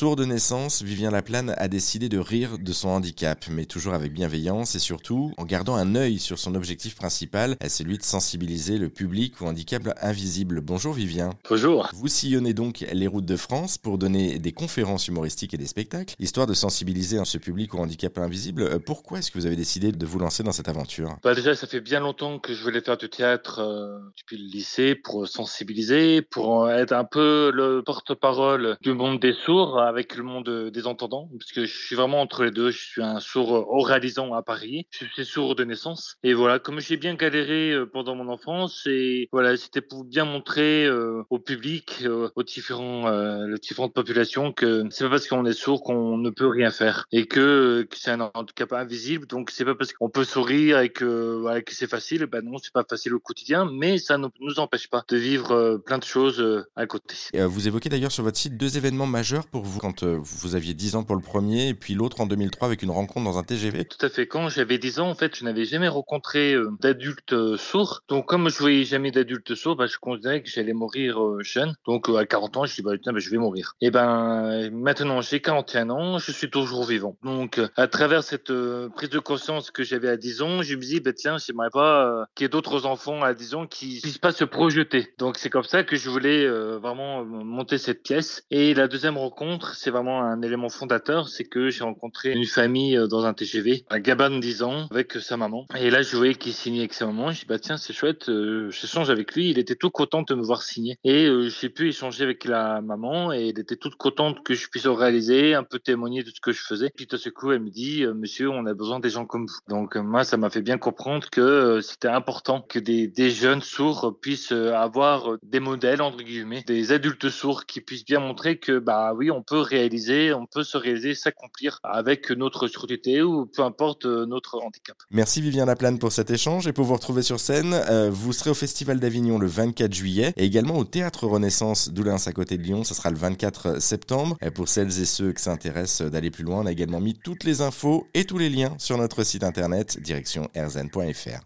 Sourd de naissance, Vivien Laplane a décidé de rire de son handicap, mais toujours avec bienveillance et surtout en gardant un œil sur son objectif principal, celui de sensibiliser le public au handicap invisible. Bonjour Vivien. Bonjour. Vous sillonnez donc les routes de France pour donner des conférences humoristiques et des spectacles, histoire de sensibiliser ce public au handicap invisible. Euh, pourquoi est-ce que vous avez décidé de vous lancer dans cette aventure? Bah Déjà, ça fait bien longtemps que je voulais faire du théâtre euh, depuis le lycée pour sensibiliser, pour être un peu le porte-parole du monde des sourds avec le monde des entendants, parce que je suis vraiment entre les deux. Je suis un sourd oralisant à Paris, je suis sourd de naissance. Et voilà, comme j'ai bien galéré euh, pendant mon enfance, et voilà, c'était pour bien montrer euh, au public, euh, aux différents, les différentes populations que c'est pas parce qu'on est sourd qu'on ne peut rien faire et que, que c'est un handicap invisible. Donc c'est pas parce qu'on peut sourire et que, voilà, que c'est facile. Ben non, c'est pas facile au quotidien, mais ça ne nous empêche pas de vivre plein de choses à côté. vous évoquez d'ailleurs sur votre site deux événements majeurs pour vous quand vous aviez 10 ans pour le premier et puis l'autre en 2003 avec une rencontre dans un TGV. Tout à fait. Quand j'avais 10 ans, en fait, je n'avais jamais rencontré d'adultes sourds. Donc comme je voyais jamais d'adultes sourds, bah, je considérais que j'allais mourir jeune. Donc à 40 ans, je dis bah, bah, je vais mourir. Et ben maintenant j'ai 41 ans, je suis toujours vivant. Donc à travers cette prise de conscience que j'avais à 10 ans, je me dis bah tiens, j'aimerais pas qu'il y ait d'autres enfants à 10 ans qui puissent pas se projeter. Donc c'est comme ça que je voulais vraiment monter cette pièce. Et la deuxième rencontre, c'est vraiment un élément fondateur, c'est que j'ai rencontré une famille dans un TGV, un gamin de 10 ans avec sa maman. Et là je voyais qu'il signait avec sa maman. Je dis bah tiens c'est chouette, euh, j'échange avec lui. Il était tout content de me voir signer. Et euh, j'ai pu échanger avec la maman et elle était toute contente que je puisse réaliser, un peu témoigner de ce que je faisais. Puis tout à ce coup elle me dit euh, Monsieur, on a besoin des gens comme vous. Donc moi ça m'a fait bien comprendre que c'était important que des, des jeunes sourds puissent avoir des modèles entre guillemets, des adultes sourds qui puissent bien montrer que bah oui on peut réaliser, on peut se réaliser, s'accomplir avec notre surdité ou peu importe notre handicap. Merci Vivien Laplane pour cet échange et pour vous retrouver sur scène. Euh, vous serez au Festival d'Avignon le 24 juillet et également au Théâtre Renaissance d'Oulins à côté de Lyon. Ce sera le 24 septembre. Et pour celles et ceux qui s'intéressent d'aller plus loin, on a également mis toutes les infos et tous les liens sur notre site internet direction rzn.fr.